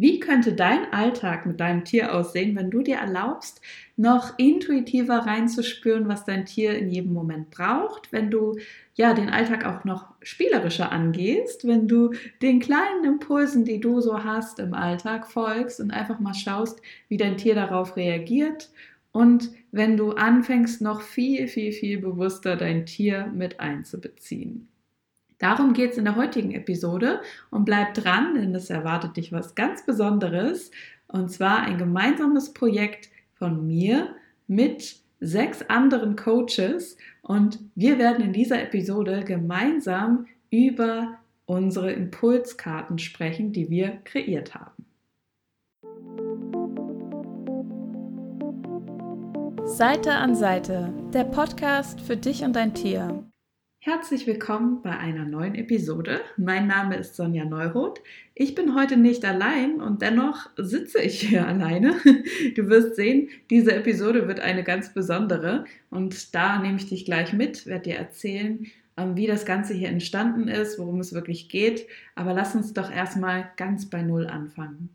Wie könnte dein Alltag mit deinem Tier aussehen, wenn du dir erlaubst, noch intuitiver reinzuspüren, was dein Tier in jedem Moment braucht, wenn du ja den Alltag auch noch spielerischer angehst, wenn du den kleinen Impulsen, die du so hast im Alltag folgst und einfach mal schaust, wie dein Tier darauf reagiert und wenn du anfängst, noch viel, viel, viel bewusster dein Tier mit einzubeziehen. Darum geht es in der heutigen Episode und bleib dran, denn es erwartet dich was ganz Besonderes und zwar ein gemeinsames Projekt von mir mit sechs anderen Coaches und wir werden in dieser Episode gemeinsam über unsere Impulskarten sprechen, die wir kreiert haben. Seite an Seite, der Podcast für dich und dein Tier. Herzlich willkommen bei einer neuen Episode. Mein Name ist Sonja Neuroth. Ich bin heute nicht allein und dennoch sitze ich hier alleine. Du wirst sehen, diese Episode wird eine ganz besondere und da nehme ich dich gleich mit, werde dir erzählen, ähm, wie das Ganze hier entstanden ist, worum es wirklich geht. Aber lass uns doch erstmal ganz bei Null anfangen.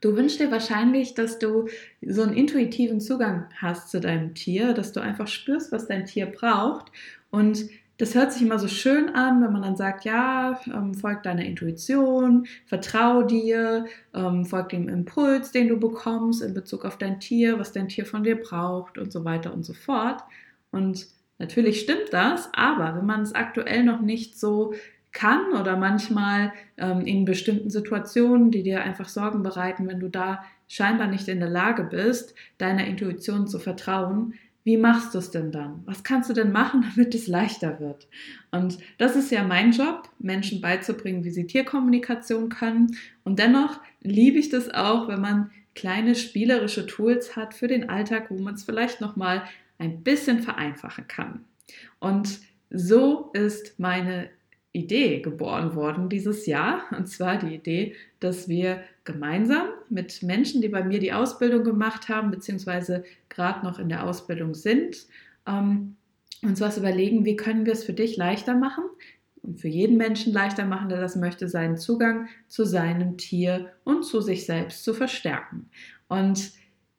Du wünschst dir wahrscheinlich, dass du so einen intuitiven Zugang hast zu deinem Tier, dass du einfach spürst, was dein Tier braucht und das hört sich immer so schön an, wenn man dann sagt, ja, ähm, folg deiner Intuition, vertrau dir, ähm, folg dem Impuls, den du bekommst in Bezug auf dein Tier, was dein Tier von dir braucht und so weiter und so fort. Und natürlich stimmt das, aber wenn man es aktuell noch nicht so kann oder manchmal ähm, in bestimmten Situationen, die dir einfach Sorgen bereiten, wenn du da scheinbar nicht in der Lage bist, deiner Intuition zu vertrauen, wie machst du es denn dann? Was kannst du denn machen, damit es leichter wird? Und das ist ja mein Job, Menschen beizubringen, wie sie Tierkommunikation können. Und dennoch liebe ich das auch, wenn man kleine spielerische Tools hat für den Alltag, wo man es vielleicht noch mal ein bisschen vereinfachen kann. Und so ist meine Idee geboren worden dieses Jahr. Und zwar die Idee, dass wir gemeinsam mit Menschen, die bei mir die Ausbildung gemacht haben, beziehungsweise gerade noch in der Ausbildung sind, ähm, uns was überlegen, wie können wir es für dich leichter machen und für jeden Menschen leichter machen, der das möchte, seinen Zugang zu seinem Tier und zu sich selbst zu verstärken. Und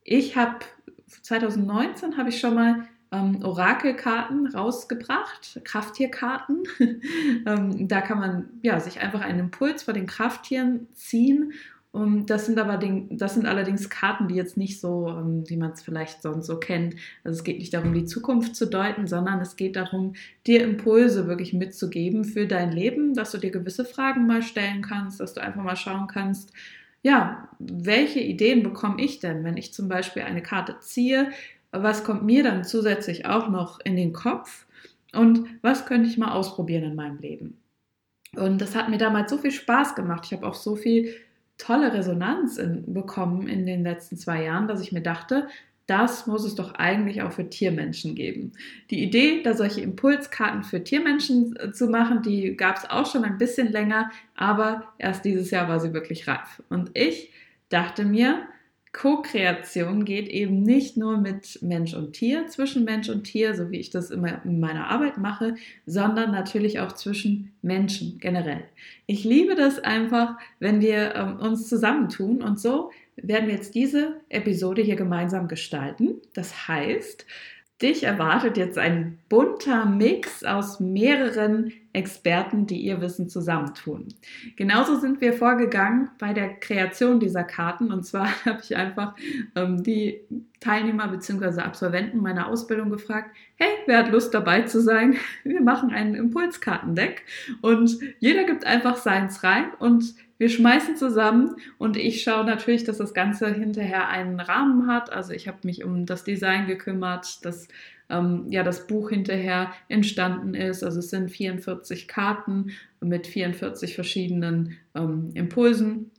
ich habe 2019 habe ich schon mal ähm, Orakelkarten rausgebracht, Krafttierkarten. ähm, da kann man ja, sich einfach einen Impuls vor den Krafttieren ziehen. Um, das sind aber das sind allerdings Karten, die jetzt nicht so, ähm, wie man es vielleicht sonst so kennt. Also es geht nicht darum, die Zukunft zu deuten, sondern es geht darum, dir Impulse wirklich mitzugeben für dein Leben, dass du dir gewisse Fragen mal stellen kannst, dass du einfach mal schauen kannst, ja, welche Ideen bekomme ich denn, wenn ich zum Beispiel eine Karte ziehe? Was kommt mir dann zusätzlich auch noch in den Kopf und was könnte ich mal ausprobieren in meinem Leben. Und das hat mir damals so viel Spaß gemacht. Ich habe auch so viel tolle Resonanz in, bekommen in den letzten zwei Jahren, dass ich mir dachte, das muss es doch eigentlich auch für Tiermenschen geben. Die Idee, da solche Impulskarten für Tiermenschen äh, zu machen, die gab es auch schon ein bisschen länger, aber erst dieses Jahr war sie wirklich reif. Und ich dachte mir, Co-Kreation geht eben nicht nur mit Mensch und Tier, zwischen Mensch und Tier, so wie ich das immer in meiner Arbeit mache, sondern natürlich auch zwischen Menschen generell. Ich liebe das einfach, wenn wir ähm, uns zusammentun und so werden wir jetzt diese Episode hier gemeinsam gestalten. Das heißt, Dich erwartet jetzt ein bunter Mix aus mehreren Experten, die ihr Wissen zusammentun. Genauso sind wir vorgegangen bei der Kreation dieser Karten. Und zwar habe ich einfach ähm, die Teilnehmer bzw. Absolventen meiner Ausbildung gefragt, hey, wer hat Lust dabei zu sein? Wir machen ein Impulskartendeck und jeder gibt einfach seins rein und wir schmeißen zusammen und ich schaue natürlich, dass das Ganze hinterher einen Rahmen hat. Also ich habe mich um das Design gekümmert, dass ähm, ja das Buch hinterher entstanden ist. Also es sind 44 Karten mit 44 verschiedenen ähm, Impulsen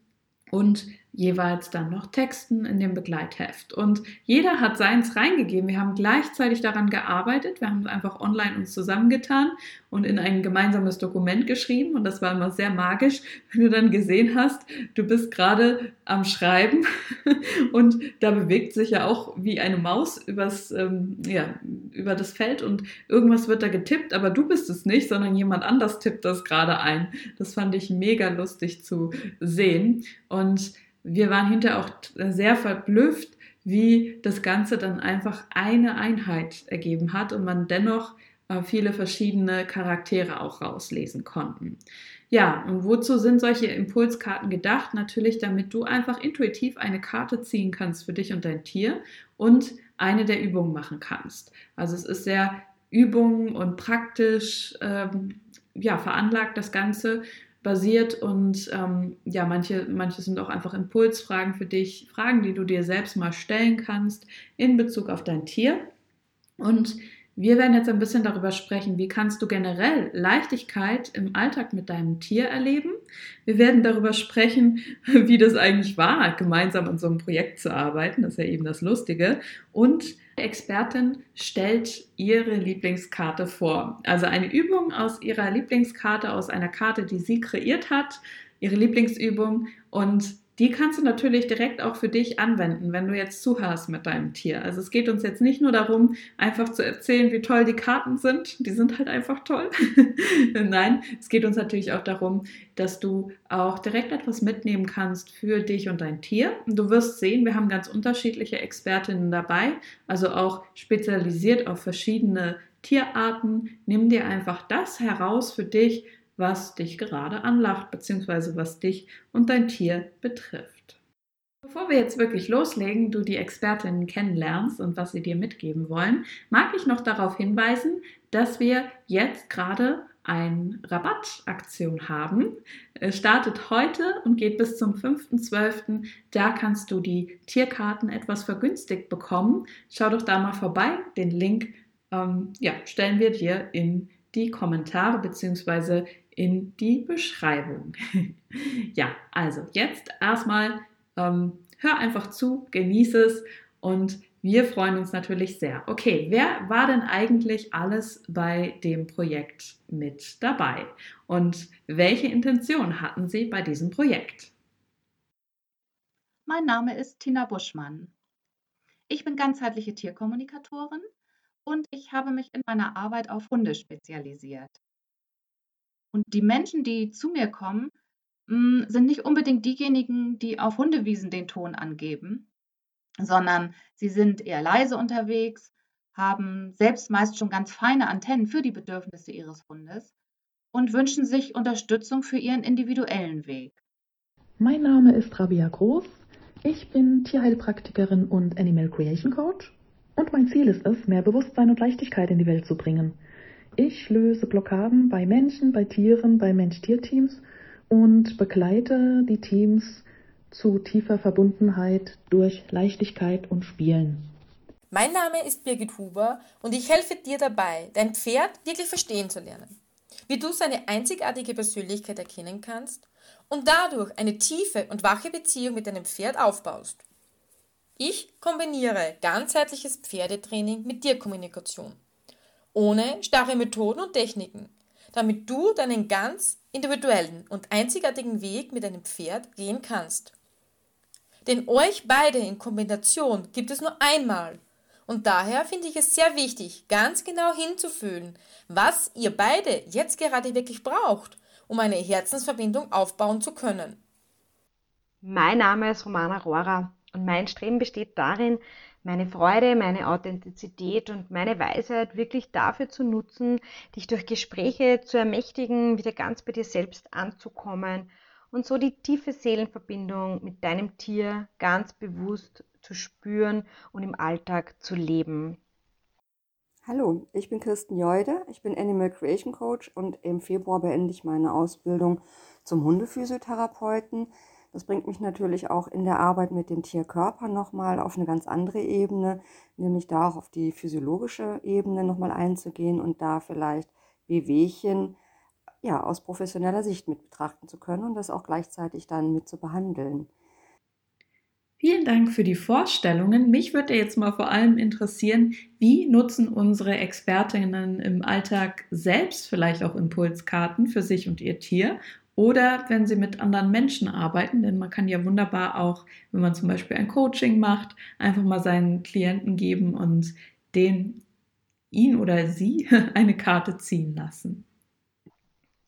und jeweils dann noch Texten in dem Begleitheft. Und jeder hat seins reingegeben. Wir haben gleichzeitig daran gearbeitet. Wir haben einfach online uns zusammengetan und in ein gemeinsames Dokument geschrieben. Und das war immer sehr magisch, wenn du dann gesehen hast, du bist gerade am Schreiben und da bewegt sich ja auch wie eine Maus übers, ähm, ja, über das Feld und irgendwas wird da getippt, aber du bist es nicht, sondern jemand anders tippt das gerade ein. Das fand ich mega lustig zu sehen. Und wir waren hinterher auch sehr verblüfft, wie das Ganze dann einfach eine Einheit ergeben hat und man dennoch äh, viele verschiedene Charaktere auch rauslesen konnten. Ja, und wozu sind solche Impulskarten gedacht? Natürlich, damit du einfach intuitiv eine Karte ziehen kannst für dich und dein Tier und eine der Übungen machen kannst. Also es ist sehr Übungen und praktisch ähm, ja, veranlagt das Ganze basiert und ähm, ja, manche, manche sind auch einfach Impulsfragen für dich, Fragen, die du dir selbst mal stellen kannst in Bezug auf dein Tier. Und wir werden jetzt ein bisschen darüber sprechen, wie kannst du generell Leichtigkeit im Alltag mit deinem Tier erleben. Wir werden darüber sprechen, wie das eigentlich war, gemeinsam an so einem Projekt zu arbeiten. Das ist ja eben das Lustige. Und die Expertin stellt ihre Lieblingskarte vor. Also eine Übung aus ihrer Lieblingskarte, aus einer Karte, die sie kreiert hat, ihre Lieblingsübung. Und die kannst du natürlich direkt auch für dich anwenden, wenn du jetzt zuhörst mit deinem Tier. Also es geht uns jetzt nicht nur darum, einfach zu erzählen, wie toll die Karten sind. Die sind halt einfach toll. Nein, es geht uns natürlich auch darum, dass du auch direkt etwas mitnehmen kannst für dich und dein Tier. Du wirst sehen, wir haben ganz unterschiedliche Expertinnen dabei, also auch spezialisiert auf verschiedene Tierarten. Nimm dir einfach das heraus für dich, was dich gerade anlacht, beziehungsweise was dich und dein Tier betrifft. Bevor wir jetzt wirklich loslegen, du die Expertinnen kennenlernst und was sie dir mitgeben wollen, mag ich noch darauf hinweisen, dass wir jetzt gerade eine Rabattaktion haben. Es startet heute und geht bis zum 5.12. Da kannst du die Tierkarten etwas vergünstigt bekommen. Schau doch da mal vorbei. Den Link ähm, ja, stellen wir dir in die Kommentare bzw in die Beschreibung. ja, also jetzt erstmal ähm, hör einfach zu, genieße es und wir freuen uns natürlich sehr. Okay, wer war denn eigentlich alles bei dem Projekt mit dabei? Und welche Intention hatten Sie bei diesem Projekt? Mein Name ist Tina Buschmann. Ich bin ganzheitliche Tierkommunikatorin und ich habe mich in meiner Arbeit auf Hunde spezialisiert. Und die Menschen, die zu mir kommen, hm, sind nicht unbedingt diejenigen, die auf Hundewiesen den Ton angeben, sondern sie sind eher leise unterwegs, haben selbst meist schon ganz feine Antennen für die Bedürfnisse ihres Hundes und wünschen sich Unterstützung für ihren individuellen Weg. Mein Name ist Rabia Groß. Ich bin Tierheilpraktikerin und Animal Creation Coach. Und mein Ziel ist es, mehr Bewusstsein und Leichtigkeit in die Welt zu bringen. Ich löse Blockaden bei Menschen, bei Tieren, bei Mensch-Tier-Teams und begleite die Teams zu tiefer Verbundenheit durch Leichtigkeit und Spielen. Mein Name ist Birgit Huber und ich helfe dir dabei, dein Pferd wirklich verstehen zu lernen. Wie du seine einzigartige Persönlichkeit erkennen kannst und dadurch eine tiefe und wache Beziehung mit deinem Pferd aufbaust. Ich kombiniere ganzheitliches Pferdetraining mit Tierkommunikation ohne starre Methoden und Techniken, damit du deinen ganz individuellen und einzigartigen Weg mit deinem Pferd gehen kannst. Denn euch beide in Kombination gibt es nur einmal. Und daher finde ich es sehr wichtig, ganz genau hinzufühlen, was ihr beide jetzt gerade wirklich braucht, um eine Herzensverbindung aufbauen zu können. Mein Name ist Romana Rohrer und mein Streben besteht darin, meine Freude, meine Authentizität und meine Weisheit wirklich dafür zu nutzen, dich durch Gespräche zu ermächtigen, wieder ganz bei dir selbst anzukommen und so die tiefe Seelenverbindung mit deinem Tier ganz bewusst zu spüren und im Alltag zu leben. Hallo, ich bin Kirsten Jeude, ich bin Animal Creation Coach und im Februar beende ich meine Ausbildung zum Hundephysiotherapeuten. Das bringt mich natürlich auch in der Arbeit mit dem Tierkörper nochmal auf eine ganz andere Ebene, nämlich da auch auf die physiologische Ebene nochmal einzugehen und da vielleicht Wehwehchen ja, aus professioneller Sicht mit betrachten zu können und das auch gleichzeitig dann mit zu behandeln. Vielen Dank für die Vorstellungen. Mich würde jetzt mal vor allem interessieren, wie nutzen unsere Expertinnen im Alltag selbst vielleicht auch Impulskarten für sich und ihr Tier oder wenn sie mit anderen Menschen arbeiten, denn man kann ja wunderbar auch, wenn man zum Beispiel ein Coaching macht, einfach mal seinen Klienten geben und den, ihn oder sie eine Karte ziehen lassen.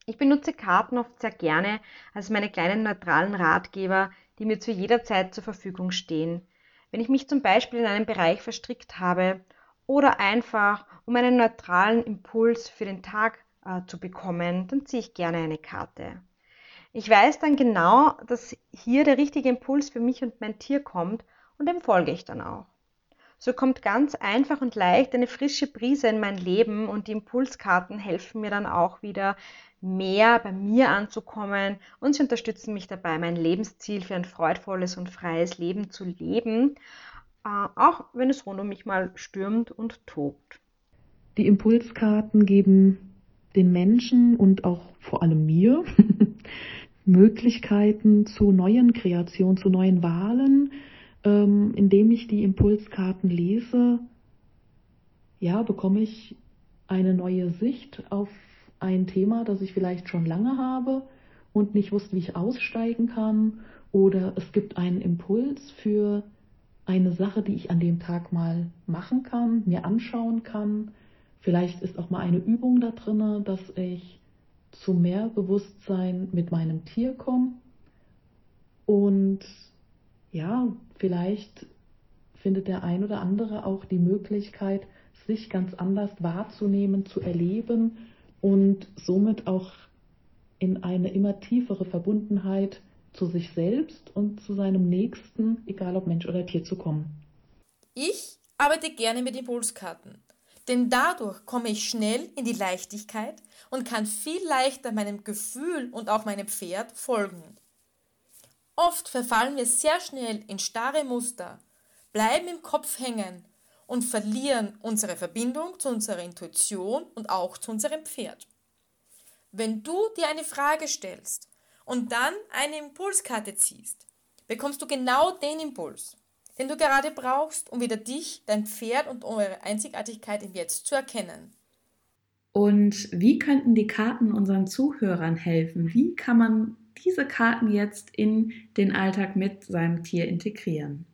Ich benutze Karten oft sehr gerne als meine kleinen neutralen Ratgeber die mir zu jeder Zeit zur Verfügung stehen. Wenn ich mich zum Beispiel in einem Bereich verstrickt habe oder einfach um einen neutralen Impuls für den Tag äh, zu bekommen, dann ziehe ich gerne eine Karte. Ich weiß dann genau, dass hier der richtige Impuls für mich und mein Tier kommt und dem folge ich dann auch. So kommt ganz einfach und leicht eine frische Brise in mein Leben und die Impulskarten helfen mir dann auch wieder mehr bei mir anzukommen und sie unterstützen mich dabei, mein Lebensziel für ein freudvolles und freies Leben zu leben, äh, auch wenn es rund um mich mal stürmt und tobt. Die Impulskarten geben den Menschen und auch vor allem mir Möglichkeiten zu neuen Kreationen, zu neuen Wahlen, ähm, indem ich die Impulskarten lese, ja, bekomme ich eine neue Sicht auf ein Thema, das ich vielleicht schon lange habe und nicht wusste, wie ich aussteigen kann. Oder es gibt einen Impuls für eine Sache, die ich an dem Tag mal machen kann, mir anschauen kann, Vielleicht ist auch mal eine Übung da drin, dass ich zu mehr Bewusstsein mit meinem Tier komme. Und ja, vielleicht findet der ein oder andere auch die Möglichkeit, sich ganz anders wahrzunehmen, zu erleben und somit auch in eine immer tiefere Verbundenheit zu sich selbst und zu seinem Nächsten, egal ob Mensch oder Tier, zu kommen. Ich arbeite gerne mit Impulskarten. Denn dadurch komme ich schnell in die Leichtigkeit und kann viel leichter meinem Gefühl und auch meinem Pferd folgen. Oft verfallen wir sehr schnell in starre Muster, bleiben im Kopf hängen und verlieren unsere Verbindung zu unserer Intuition und auch zu unserem Pferd. Wenn du dir eine Frage stellst und dann eine Impulskarte ziehst, bekommst du genau den Impuls den du gerade brauchst, um wieder dich, dein Pferd und eure Einzigartigkeit im Jetzt zu erkennen. Und wie könnten die Karten unseren Zuhörern helfen? Wie kann man diese Karten jetzt in den Alltag mit seinem Tier integrieren?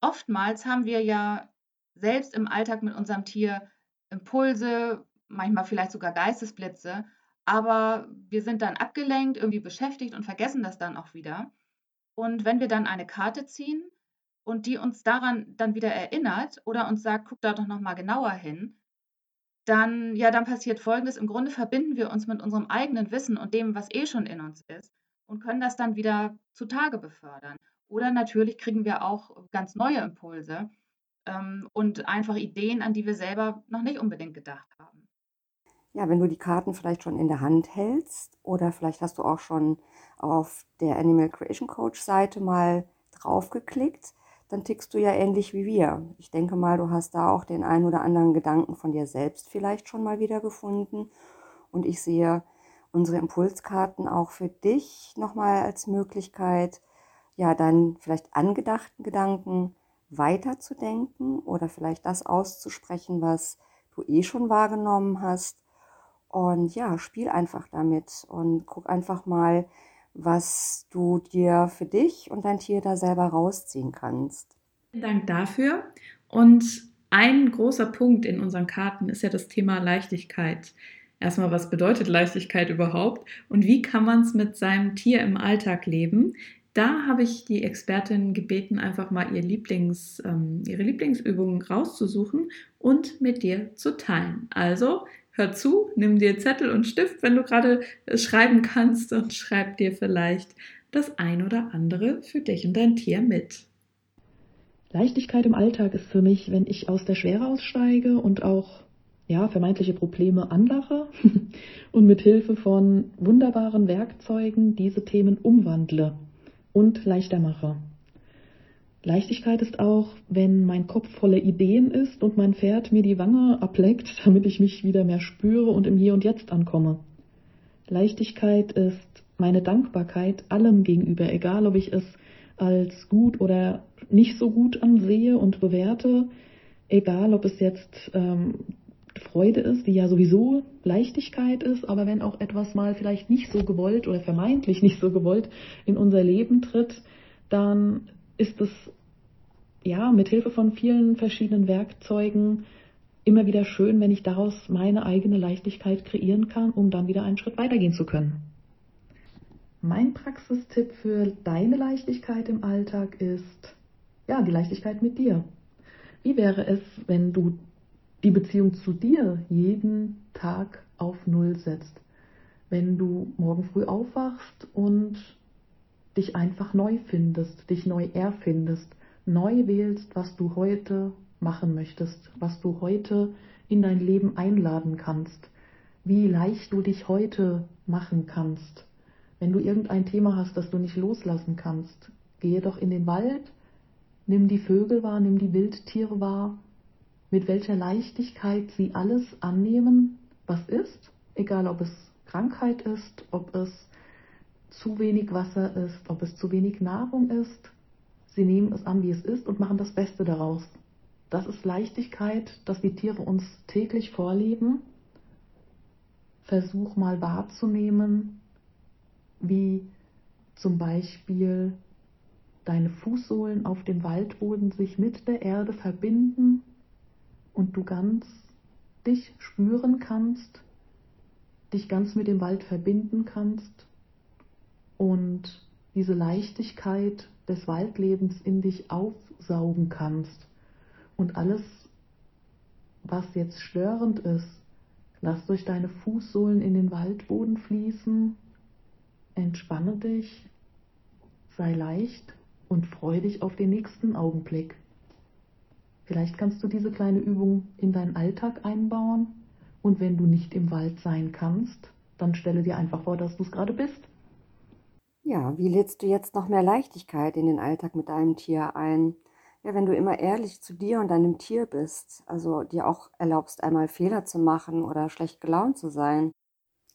Oftmals haben wir ja selbst im Alltag mit unserem Tier Impulse, manchmal vielleicht sogar Geistesblitze, aber wir sind dann abgelenkt, irgendwie beschäftigt und vergessen das dann auch wieder. Und wenn wir dann eine Karte ziehen, und die uns daran dann wieder erinnert oder uns sagt, guck da doch noch mal genauer hin, dann ja, dann passiert Folgendes. Im Grunde verbinden wir uns mit unserem eigenen Wissen und dem, was eh schon in uns ist und können das dann wieder zutage befördern. Oder natürlich kriegen wir auch ganz neue Impulse ähm, und einfach Ideen, an die wir selber noch nicht unbedingt gedacht haben. Ja, wenn du die Karten vielleicht schon in der Hand hältst oder vielleicht hast du auch schon auf der Animal Creation Coach Seite mal draufgeklickt, dann tickst du ja ähnlich wie wir. Ich denke mal, du hast da auch den einen oder anderen Gedanken von dir selbst vielleicht schon mal wieder gefunden. Und ich sehe unsere Impulskarten auch für dich nochmal als Möglichkeit, ja, dann vielleicht angedachten Gedanken weiterzudenken oder vielleicht das auszusprechen, was du eh schon wahrgenommen hast. Und ja, spiel einfach damit und guck einfach mal, was du dir für dich und dein Tier da selber rausziehen kannst. Vielen Dank dafür. Und ein großer Punkt in unseren Karten ist ja das Thema Leichtigkeit. Erstmal, was bedeutet Leichtigkeit überhaupt und wie kann man es mit seinem Tier im Alltag leben? Da habe ich die Expertin gebeten, einfach mal ihr Lieblings, ähm, ihre Lieblingsübungen rauszusuchen und mit dir zu teilen. Also hör zu, nimm dir Zettel und Stift, wenn du gerade schreiben kannst und schreib dir vielleicht das ein oder andere für dich und dein Tier mit. Leichtigkeit im Alltag ist für mich, wenn ich aus der Schwere aussteige und auch ja, vermeintliche Probleme anlache und mit Hilfe von wunderbaren Werkzeugen diese Themen umwandle und leichter mache. Leichtigkeit ist auch, wenn mein Kopf voller Ideen ist und mein Pferd mir die Wange ableckt, damit ich mich wieder mehr spüre und im Hier und Jetzt ankomme. Leichtigkeit ist meine Dankbarkeit allem gegenüber, egal ob ich es als gut oder nicht so gut ansehe und bewerte, egal ob es jetzt ähm, Freude ist, die ja sowieso Leichtigkeit ist, aber wenn auch etwas mal vielleicht nicht so gewollt oder vermeintlich nicht so gewollt in unser Leben tritt, dann ist es ja mit Hilfe von vielen verschiedenen Werkzeugen immer wieder schön, wenn ich daraus meine eigene Leichtigkeit kreieren kann, um dann wieder einen Schritt weitergehen zu können. Mein Praxistipp für deine Leichtigkeit im Alltag ist, ja, die Leichtigkeit mit dir. Wie wäre es, wenn du die Beziehung zu dir jeden Tag auf Null setzt? Wenn du morgen früh aufwachst und dich einfach neu findest, dich neu erfindest, neu wählst, was du heute machen möchtest, was du heute in dein Leben einladen kannst, wie leicht du dich heute machen kannst. Wenn du irgendein Thema hast, das du nicht loslassen kannst, gehe doch in den Wald, nimm die Vögel wahr, nimm die Wildtiere wahr, mit welcher Leichtigkeit sie alles annehmen, was ist, egal ob es Krankheit ist, ob es zu wenig Wasser ist, ob es zu wenig Nahrung ist. Sie nehmen es an, wie es ist und machen das Beste daraus. Das ist Leichtigkeit, dass die Tiere uns täglich vorleben. Versuch mal wahrzunehmen, wie zum Beispiel deine Fußsohlen auf dem Waldboden sich mit der Erde verbinden und du ganz dich spüren kannst, dich ganz mit dem Wald verbinden kannst und diese Leichtigkeit des Waldlebens in dich aufsaugen kannst. Und alles, was jetzt störend ist, lass durch deine Fußsohlen in den Waldboden fließen, entspanne dich, sei leicht und freu dich auf den nächsten Augenblick. Vielleicht kannst du diese kleine Übung in deinen Alltag einbauen und wenn du nicht im Wald sein kannst, dann stelle dir einfach vor, dass du es gerade bist. Ja, wie lädst du jetzt noch mehr Leichtigkeit in den Alltag mit deinem Tier ein? Ja, wenn du immer ehrlich zu dir und deinem Tier bist, also dir auch erlaubst, einmal Fehler zu machen oder schlecht gelaunt zu sein.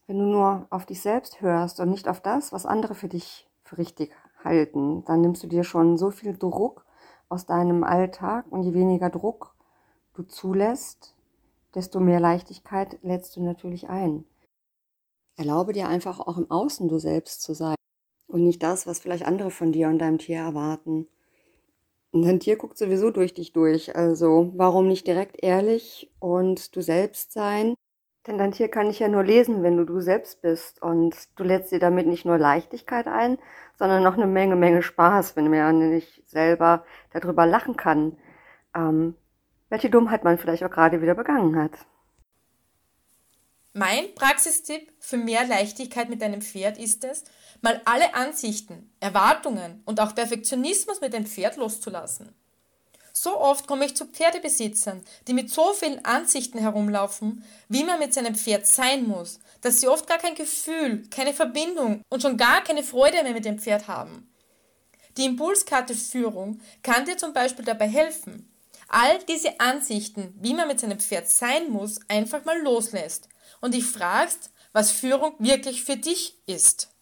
Wenn du nur auf dich selbst hörst und nicht auf das, was andere für dich für richtig halten, dann nimmst du dir schon so viel Druck aus deinem Alltag und je weniger Druck du zulässt, desto mehr Leichtigkeit lädst du natürlich ein. Erlaube dir einfach auch im Außen du selbst zu sein und nicht das, was vielleicht andere von dir und deinem Tier erwarten. Und dein Tier guckt sowieso durch dich durch, also warum nicht direkt ehrlich und du selbst sein? Denn dein Tier kann dich ja nur lesen, wenn du du selbst bist und du lädst dir damit nicht nur Leichtigkeit ein, sondern noch eine Menge, Menge Spaß, wenn man nicht selber darüber lachen kann. Ähm, welche Dummheit man vielleicht auch gerade wieder begangen hat. Mein Praxistipp für mehr Leichtigkeit mit deinem Pferd ist es, mal alle Ansichten, Erwartungen und auch Perfektionismus mit dem Pferd loszulassen. So oft komme ich zu Pferdebesitzern, die mit so vielen Ansichten herumlaufen, wie man mit seinem Pferd sein muss, dass sie oft gar kein Gefühl, keine Verbindung und schon gar keine Freude mehr mit dem Pferd haben. Die Impulskarte Führung kann dir zum Beispiel dabei helfen, all diese Ansichten, wie man mit seinem Pferd sein muss, einfach mal loslässt und dich fragst, was Führung wirklich für dich ist.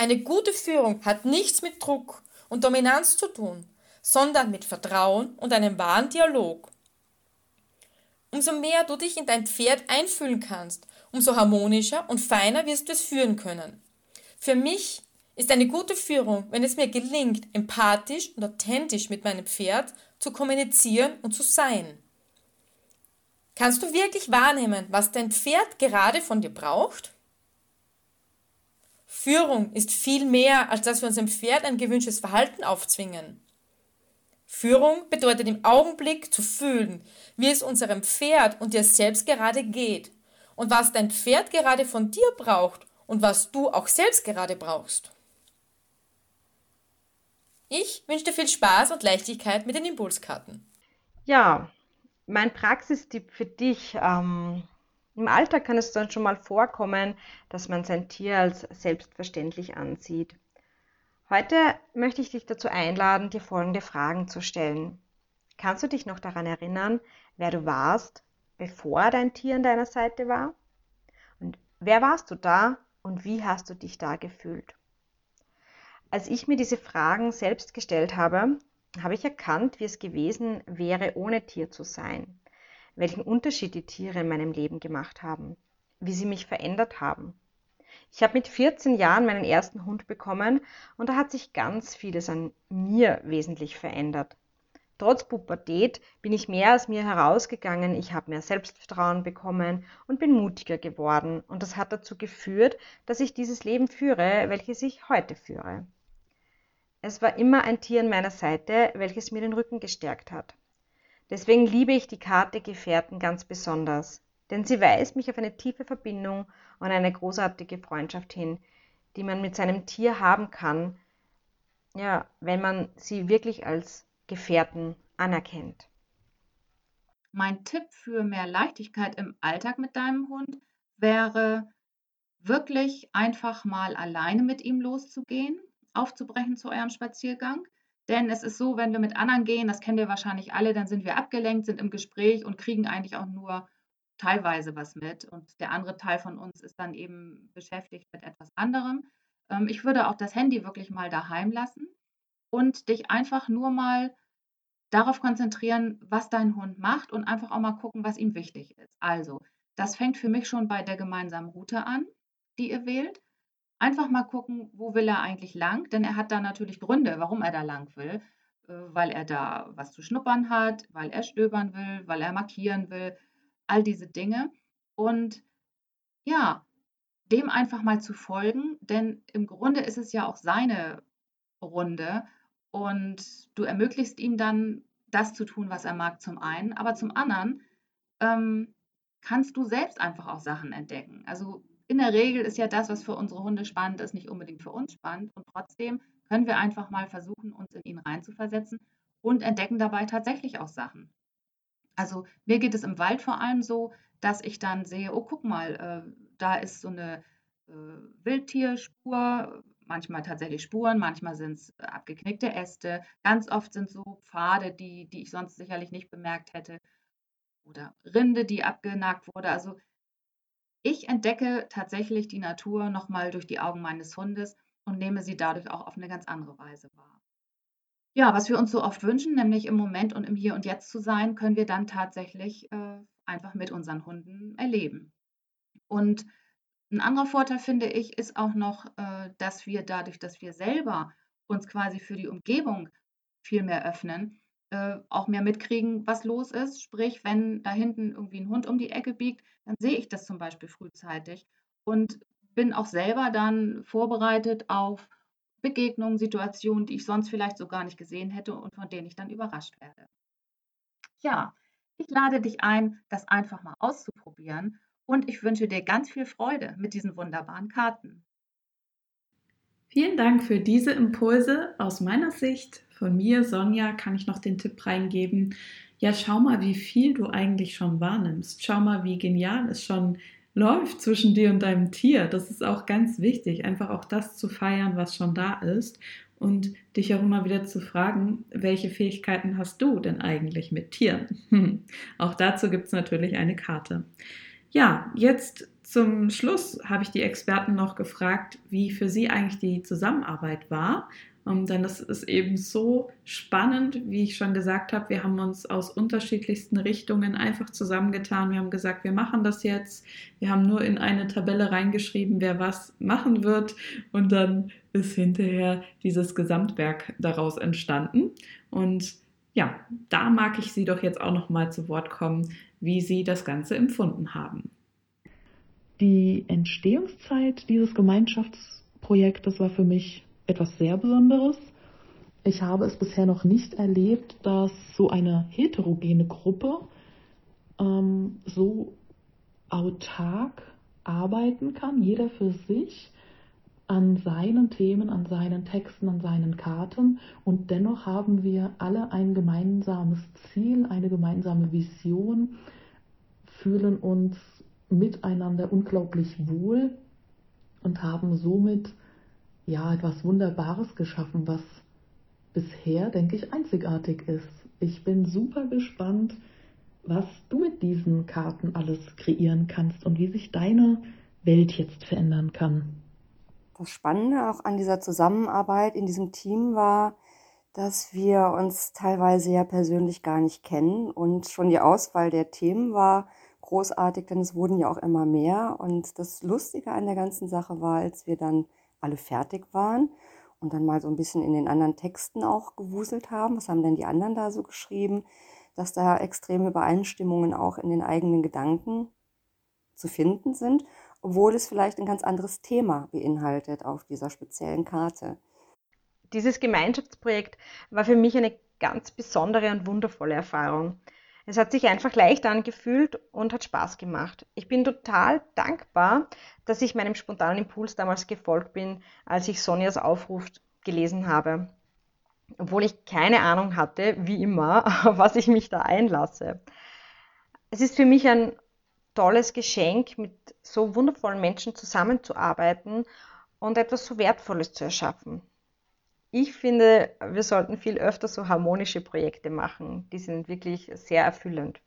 Eine gute Führung hat nichts mit Druck und Dominanz zu tun, sondern mit Vertrauen und einem wahren Dialog. Umso mehr du dich in dein Pferd einfühlen kannst, umso harmonischer und feiner wirst du es führen können. Für mich ist eine gute Führung, wenn es mir gelingt, empathisch und authentisch mit meinem Pferd zu kommunizieren und zu sein. Kannst du wirklich wahrnehmen, was dein Pferd gerade von dir braucht? Führung ist viel mehr, als dass wir unserem Pferd ein gewünschtes Verhalten aufzwingen. Führung bedeutet im Augenblick zu fühlen, wie es unserem Pferd und dir selbst gerade geht und was dein Pferd gerade von dir braucht und was du auch selbst gerade brauchst. Ich wünsche dir viel Spaß und Leichtigkeit mit den Impulskarten. Ja, mein Praxistipp für dich. Ähm, Im Alltag kann es dann schon mal vorkommen, dass man sein Tier als selbstverständlich ansieht. Heute möchte ich dich dazu einladen, dir folgende Fragen zu stellen. Kannst du dich noch daran erinnern, wer du warst, bevor dein Tier an deiner Seite war? Und wer warst du da und wie hast du dich da gefühlt? Als ich mir diese Fragen selbst gestellt habe, habe ich erkannt, wie es gewesen wäre, ohne Tier zu sein, welchen Unterschied die Tiere in meinem Leben gemacht haben, wie sie mich verändert haben. Ich habe mit 14 Jahren meinen ersten Hund bekommen und da hat sich ganz vieles an mir wesentlich verändert. Trotz Pubertät bin ich mehr aus mir herausgegangen, ich habe mehr Selbstvertrauen bekommen und bin mutiger geworden. Und das hat dazu geführt, dass ich dieses Leben führe, welches ich heute führe. Es war immer ein Tier an meiner Seite, welches mir den Rücken gestärkt hat. Deswegen liebe ich die Karte Gefährten ganz besonders, denn sie weist mich auf eine tiefe Verbindung und eine großartige Freundschaft hin, die man mit seinem Tier haben kann, ja, wenn man sie wirklich als Gefährten anerkennt. Mein Tipp für mehr Leichtigkeit im Alltag mit deinem Hund wäre, wirklich einfach mal alleine mit ihm loszugehen, aufzubrechen zu eurem Spaziergang. Denn es ist so, wenn wir mit anderen gehen, das kennen wir wahrscheinlich alle, dann sind wir abgelenkt, sind im Gespräch und kriegen eigentlich auch nur teilweise was mit. Und der andere Teil von uns ist dann eben beschäftigt mit etwas anderem. Ähm, ich würde auch das Handy wirklich mal daheim lassen und dich einfach nur mal darauf konzentrieren, was dein Hund macht und einfach auch mal gucken, was ihm wichtig ist. Also, das fängt für mich schon bei der gemeinsamen Route an, die ihr wählt. Einfach mal gucken, wo will er eigentlich lang, denn er hat da natürlich Gründe, warum er da lang will. Äh, weil er da was zu schnuppern hat, weil er stöbern will, weil er markieren will, all diese Dinge. Und ja, dem einfach mal zu folgen, denn im Grunde ist es ja auch seine Runde und du ermöglichst ihm dann das zu tun, was er mag, zum einen, aber zum anderen ähm, kannst du selbst einfach auch Sachen entdecken. Also in der Regel ist ja das, was für unsere Hunde spannend ist, nicht unbedingt für uns spannend. Und trotzdem können wir einfach mal versuchen, uns in ihn reinzuversetzen und entdecken dabei tatsächlich auch Sachen. Also mir geht es im Wald vor allem so, dass ich dann sehe, oh, guck mal, äh, da ist so eine äh, Wildtierspur, manchmal tatsächlich Spuren, manchmal sind es äh, abgeknickte Äste, ganz oft sind so Pfade, die, die ich sonst sicherlich nicht bemerkt hätte oder Rinde, die abgenagt wurde. Also ich entdecke tatsächlich die Natur nochmal durch die Augen meines Hundes und nehme sie dadurch auch auf eine ganz andere Weise wahr. Ja, was wir uns so oft wünschen, nämlich im Moment und im Hier und Jetzt zu sein, können wir dann tatsächlich äh, einfach mit unseren Hunden erleben. Und ein anderer Vorteil, finde ich, ist auch noch, äh, dass wir dadurch, dass wir selber uns quasi für die Umgebung viel mehr öffnen, äh, auch mehr mitkriegen, was los ist. Sprich, wenn da hinten irgendwie ein Hund um die Ecke biegt, dann sehe ich das zum Beispiel frühzeitig und bin auch selber dann vorbereitet auf Begegnungen, Situationen, die ich sonst vielleicht so gar nicht gesehen hätte und von denen ich dann überrascht werde. Ja, ich lade dich ein, das einfach mal auszuprobieren und ich wünsche dir ganz viel Freude mit diesen wunderbaren Karten. Vielen Dank für diese Impulse. Aus meiner Sicht, von mir, Sonja, kann ich noch den Tipp reingeben. Ja, schau mal, wie viel du eigentlich schon wahrnimmst. Schau mal, wie genial es schon läuft zwischen dir und deinem Tier. Das ist auch ganz wichtig, einfach auch das zu feiern, was schon da ist und dich auch immer wieder zu fragen, welche Fähigkeiten hast du denn eigentlich mit Tieren? auch dazu gibt es natürlich eine Karte. Ja, jetzt zum Schluss habe ich die Experten noch gefragt, wie für sie eigentlich die Zusammenarbeit war. Um, denn das ist eben so spannend, wie ich schon gesagt habe. Wir haben uns aus unterschiedlichsten Richtungen einfach zusammengetan. Wir haben gesagt, wir machen das jetzt. Wir haben nur in eine Tabelle reingeschrieben, wer was machen wird. Und dann ist hinterher dieses Gesamtwerk daraus entstanden. Und ja, da mag ich Sie doch jetzt auch noch mal zu Wort kommen, wie Sie das Ganze empfunden haben. Die Entstehungszeit dieses Gemeinschaftsprojektes war für mich etwas sehr Besonderes. Ich habe es bisher noch nicht erlebt, dass so eine heterogene Gruppe ähm, so autark arbeiten kann, jeder für sich an seinen Themen, an seinen Texten, an seinen Karten und dennoch haben wir alle ein gemeinsames Ziel, eine gemeinsame Vision, fühlen uns miteinander unglaublich wohl und haben somit ja etwas Wunderbares geschaffen, was bisher, denke ich, einzigartig ist. Ich bin super gespannt, was du mit diesen Karten alles kreieren kannst und wie sich deine Welt jetzt verändern kann. Das Spannende auch an dieser Zusammenarbeit in diesem Team war, dass wir uns teilweise ja persönlich gar nicht kennen und schon die Auswahl der Themen war großartig, denn es wurden ja auch immer mehr und das Lustige an der ganzen Sache war, als wir dann alle fertig waren und dann mal so ein bisschen in den anderen Texten auch gewuselt haben. Was haben denn die anderen da so geschrieben? Dass da extreme Übereinstimmungen auch in den eigenen Gedanken zu finden sind, obwohl es vielleicht ein ganz anderes Thema beinhaltet auf dieser speziellen Karte. Dieses Gemeinschaftsprojekt war für mich eine ganz besondere und wundervolle Erfahrung. Es hat sich einfach leicht angefühlt und hat Spaß gemacht. Ich bin total dankbar, dass ich meinem spontanen Impuls damals gefolgt bin, als ich Sonjas Aufruf gelesen habe. Obwohl ich keine Ahnung hatte, wie immer, was ich mich da einlasse. Es ist für mich ein tolles Geschenk, mit so wundervollen Menschen zusammenzuarbeiten und etwas so Wertvolles zu erschaffen. Ich finde, wir sollten viel öfter so harmonische Projekte machen. Die sind wirklich sehr erfüllend.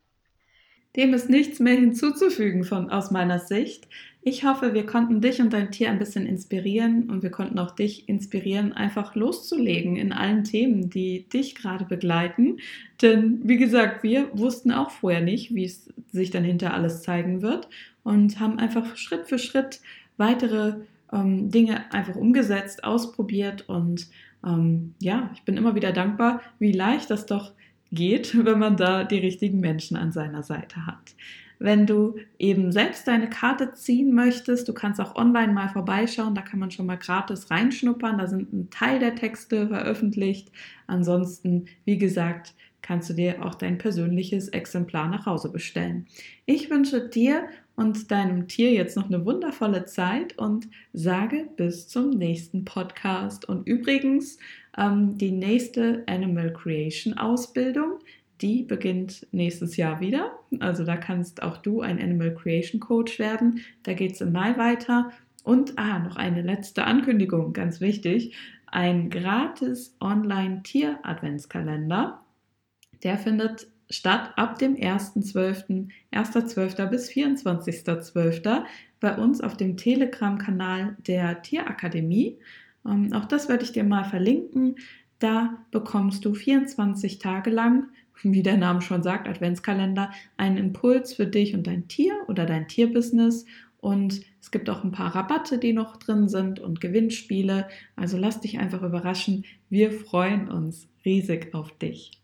Dem ist nichts mehr hinzuzufügen von, aus meiner Sicht. Ich hoffe, wir konnten dich und dein Tier ein bisschen inspirieren und wir konnten auch dich inspirieren, einfach loszulegen in allen Themen, die dich gerade begleiten. Denn wie gesagt, wir wussten auch vorher nicht, wie es sich dann hinter alles zeigen wird und haben einfach Schritt für Schritt weitere ähm, Dinge einfach umgesetzt, ausprobiert und ähm, ja, ich bin immer wieder dankbar, wie leicht das doch geht, wenn man da die richtigen Menschen an seiner Seite hat. Wenn du eben selbst deine Karte ziehen möchtest, du kannst auch online mal vorbeischauen, da kann man schon mal gratis reinschnuppern, da sind ein Teil der Texte veröffentlicht. Ansonsten, wie gesagt, kannst du dir auch dein persönliches Exemplar nach Hause bestellen. Ich wünsche dir und deinem Tier jetzt noch eine wundervolle Zeit und sage bis zum nächsten Podcast. Und übrigens, ähm, die nächste Animal Creation Ausbildung, die beginnt nächstes Jahr wieder. Also da kannst auch du ein Animal Creation Coach werden. Da geht es im Mai weiter. Und ah, noch eine letzte Ankündigung, ganz wichtig. Ein gratis Online-Tier-Adventskalender. Der findet statt ab dem 1.12., 1.12. bis 24.12. bei uns auf dem Telegram-Kanal der Tierakademie. Ähm, auch das werde ich dir mal verlinken. Da bekommst du 24 Tage lang, wie der Name schon sagt, Adventskalender, einen Impuls für dich und dein Tier oder dein Tierbusiness. Und es gibt auch ein paar Rabatte, die noch drin sind und Gewinnspiele. Also lass dich einfach überraschen. Wir freuen uns riesig auf dich.